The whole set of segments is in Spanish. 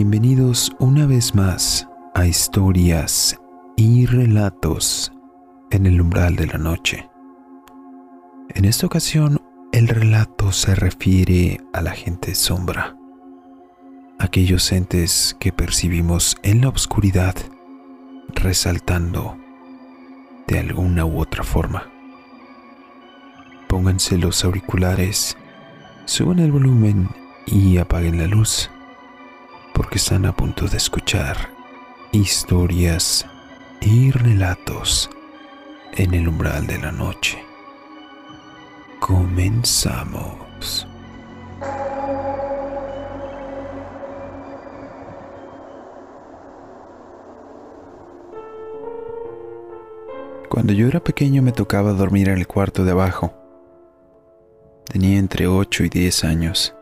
Bienvenidos una vez más a historias y relatos en el umbral de la noche. En esta ocasión el relato se refiere a la gente sombra, aquellos entes que percibimos en la oscuridad resaltando de alguna u otra forma. Pónganse los auriculares, suban el volumen y apaguen la luz, porque están a punto de escuchar historias y relatos en el umbral de la noche. Comenzamos. Cuando yo era pequeño me tocaba dormir en el cuarto de abajo. Tenía entre 8 y 10 años.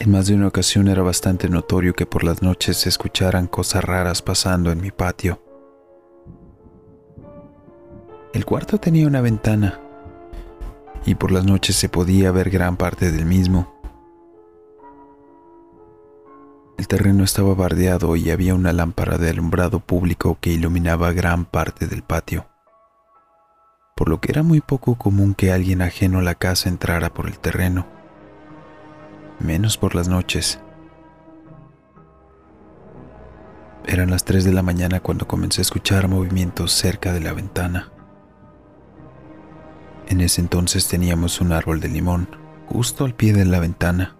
En más de una ocasión era bastante notorio que por las noches se escucharan cosas raras pasando en mi patio. El cuarto tenía una ventana y por las noches se podía ver gran parte del mismo. El terreno estaba bardeado y había una lámpara de alumbrado público que iluminaba gran parte del patio, por lo que era muy poco común que alguien ajeno a la casa entrara por el terreno, menos por las noches. Eran las 3 de la mañana cuando comencé a escuchar movimientos cerca de la ventana. En ese entonces teníamos un árbol de limón justo al pie de la ventana.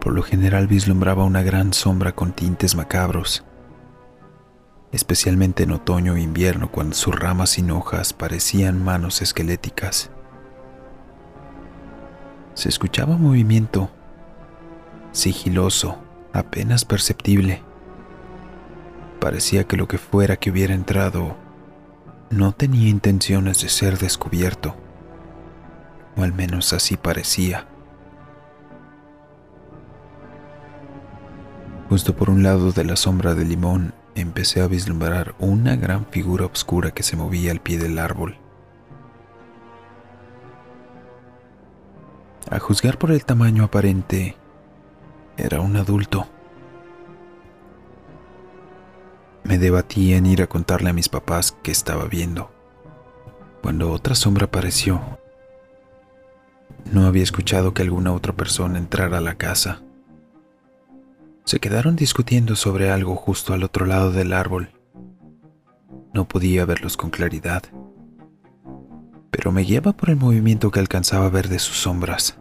Por lo general vislumbraba una gran sombra con tintes macabros, especialmente en otoño e invierno cuando sus ramas sin hojas parecían manos esqueléticas. Se escuchaba movimiento, sigiloso, apenas perceptible. Parecía que lo que fuera que hubiera entrado no tenía intenciones de ser descubierto, o al menos así parecía. Justo por un lado de la sombra de limón empecé a vislumbrar una gran figura oscura que se movía al pie del árbol. A juzgar por el tamaño aparente, era un adulto. Me debatí en ir a contarle a mis papás que estaba viendo, cuando otra sombra apareció. No había escuchado que alguna otra persona entrara a la casa. Se quedaron discutiendo sobre algo justo al otro lado del árbol. No podía verlos con claridad, pero me guiaba por el movimiento que alcanzaba a ver de sus sombras.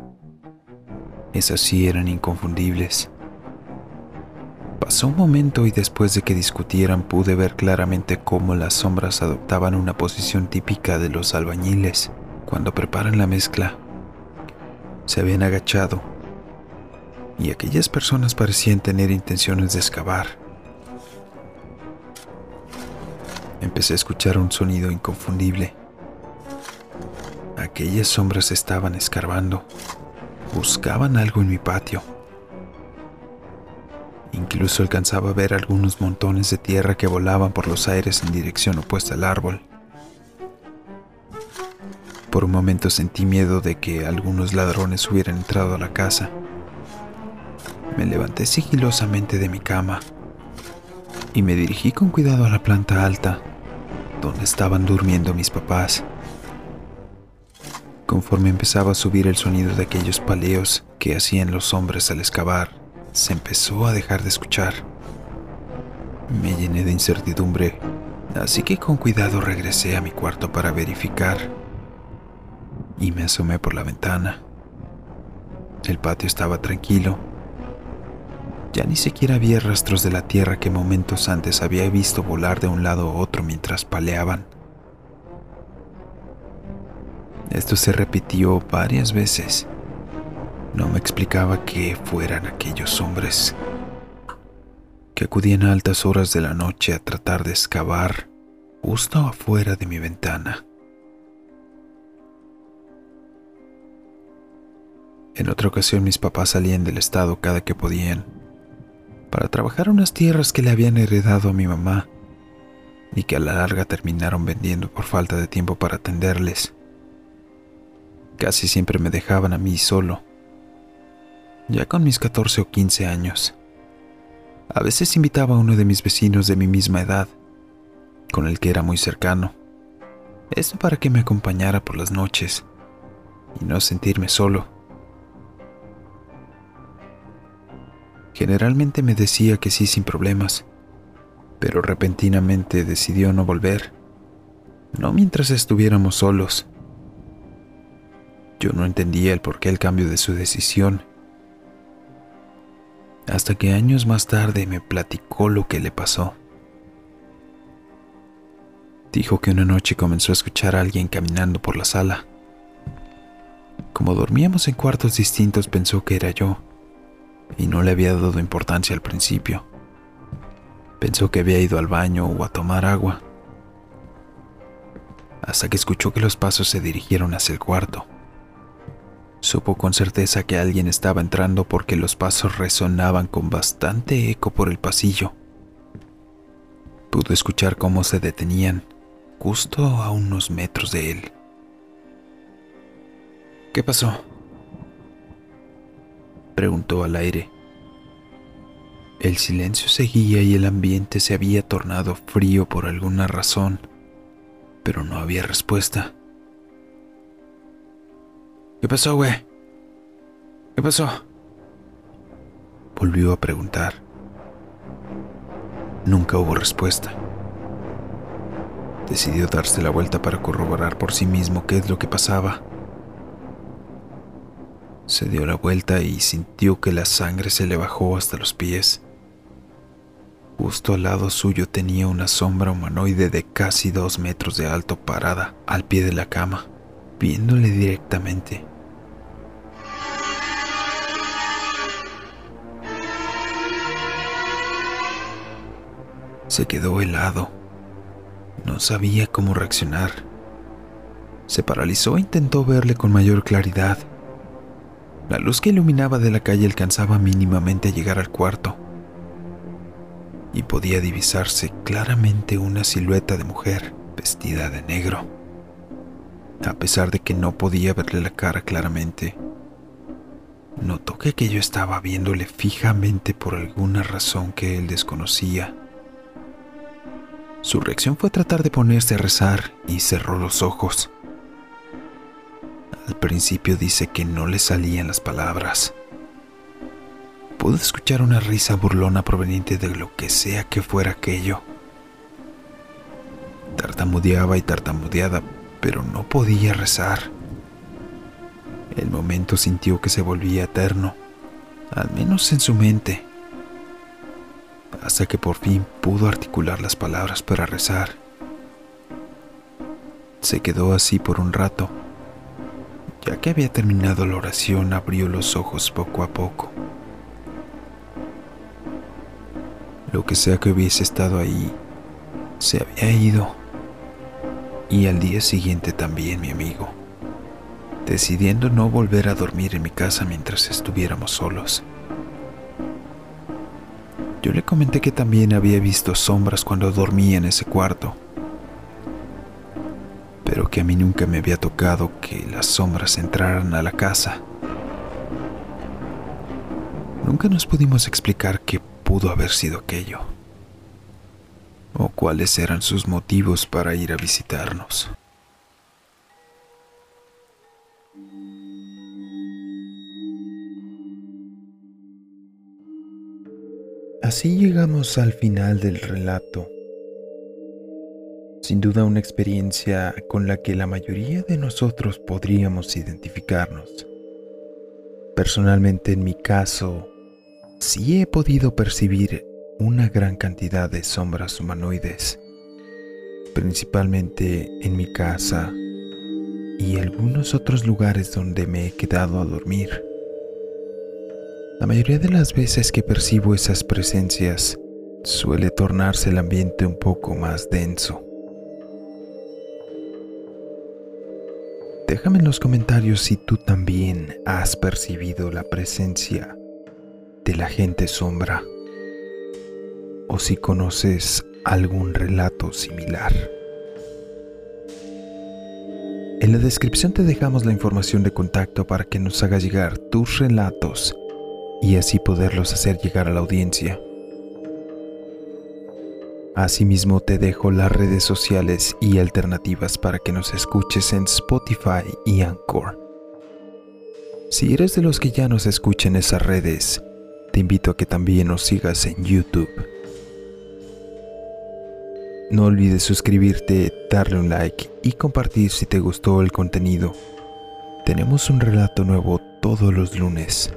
Esas sí eran inconfundibles. Pasó un momento y después de que discutieran pude ver claramente cómo las sombras adoptaban una posición típica de los albañiles cuando preparan la mezcla. Se habían agachado y aquellas personas parecían tener intenciones de excavar. Empecé a escuchar un sonido inconfundible. Aquellas sombras estaban escarbando, buscaban algo en mi patio. Incluso alcanzaba a ver algunos montones de tierra que volaban por los aires en dirección opuesta al árbol. Por un momento sentí miedo de que algunos ladrones hubieran entrado a la casa me levanté sigilosamente de mi cama y me dirigí con cuidado a la planta alta, donde estaban durmiendo mis papás. Conforme empezaba a subir el sonido de aquellos paleos que hacían los hombres al excavar, se empezó a dejar de escuchar. Me llené de incertidumbre, así que con cuidado regresé a mi cuarto para verificar y me asomé por la ventana. El patio estaba tranquilo ya ni siquiera había rastros de la tierra que momentos antes había visto volar de un lado a otro mientras paleaban. Esto se repitió varias veces. No me explicaba qué fueran aquellos hombres que acudían a altas horas de la noche a tratar de excavar justo afuera de mi ventana. En otra ocasión mis papás salían del estado cada que podían para trabajar unas tierras que le habían heredado a mi mamá y que a la larga terminaron vendiendo por falta de tiempo para atenderles. Casi siempre me dejaban a mí solo. ya con mis 14 o 15 años. A veces invitaba a uno de mis vecinos de mi misma edad, con el que era muy cercano. Esto para que me acompañara por las noches y no sentirme solo. Generalmente me decía que sí sin problemas, pero repentinamente decidió no volver, no mientras estuviéramos solos. Yo no entendía el porqué el cambio de su decisión, hasta que años más tarde me platicó lo que le pasó. Dijo que una noche comenzó a escuchar a alguien caminando por la sala. Como dormíamos en cuartos distintos pensó que era yo, y no le había dado importancia al principio. Pensó que había ido al baño o a tomar agua, hasta que escuchó que los pasos se dirigieron hacia el cuarto. Supo con certeza que alguien estaba entrando porque los pasos resonaban con bastante eco por el pasillo. Pudo escuchar cómo se detenían justo a unos metros de él. ¿Qué pasó? Preguntó al aire. El silencio seguía y el ambiente se había tornado frío por alguna razón, pero no había respuesta. ¿Qué pasó, güey? ¿Qué pasó? Volvió a preguntar. Nunca hubo respuesta. Decidió darse la vuelta para corroborar por sí mismo qué es lo que pasaba. Se dio la vuelta y sintió que la sangre se le bajó hasta los pies. Justo al lado suyo tenía una sombra humanoide de casi dos metros de alto parada al pie de la cama, viéndole directamente. Se quedó helado. No sabía cómo reaccionar. Se paralizó e intentó verle con mayor claridad. La luz que iluminaba de la calle alcanzaba mínimamente a llegar al cuarto y podía divisarse claramente una silueta de mujer vestida de negro. A pesar de que no podía verle la cara claramente, notó que aquello estaba viéndole fijamente por alguna razón que él desconocía. Su reacción fue tratar de ponerse a rezar y cerró los ojos. Al principio dice que no le salían las palabras. Pudo escuchar una risa burlona proveniente de lo que sea que fuera aquello. Tartamudeaba y tartamudeaba, pero no podía rezar. El momento sintió que se volvía eterno, al menos en su mente hasta que por fin pudo articular las palabras para rezar. Se quedó así por un rato. Ya que había terminado la oración, abrió los ojos poco a poco. Lo que sea que hubiese estado ahí, se había ido. Y al día siguiente también, mi amigo, decidiendo no volver a dormir en mi casa mientras estuviéramos solos. Yo le comenté que también había visto sombras cuando dormía en ese cuarto, pero que a mí nunca me había tocado que las sombras entraran a la casa. Nunca nos pudimos explicar qué pudo haber sido aquello, o cuáles eran sus motivos para ir a visitarnos. Así llegamos al final del relato. Sin duda una experiencia con la que la mayoría de nosotros podríamos identificarnos. Personalmente en mi caso, sí he podido percibir una gran cantidad de sombras humanoides, principalmente en mi casa y algunos otros lugares donde me he quedado a dormir. La mayoría de las veces que percibo esas presencias, suele tornarse el ambiente un poco más denso. Déjame en los comentarios si tú también has percibido la presencia de la gente sombra o si conoces algún relato similar. En la descripción te dejamos la información de contacto para que nos hagas llegar tus relatos y así poderlos hacer llegar a la audiencia. Asimismo te dejo las redes sociales y alternativas para que nos escuches en Spotify y Anchor. Si eres de los que ya nos escuchan esas redes, te invito a que también nos sigas en YouTube. No olvides suscribirte, darle un like y compartir si te gustó el contenido. Tenemos un relato nuevo todos los lunes.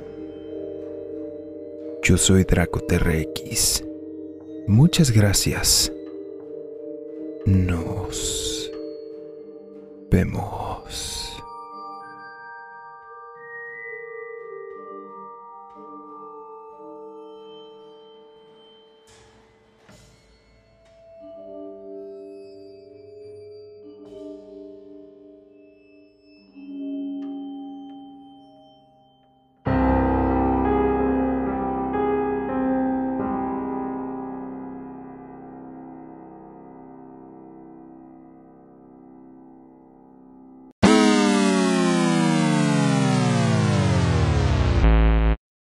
Yo soy Draco TRX. Muchas gracias. Nos vemos.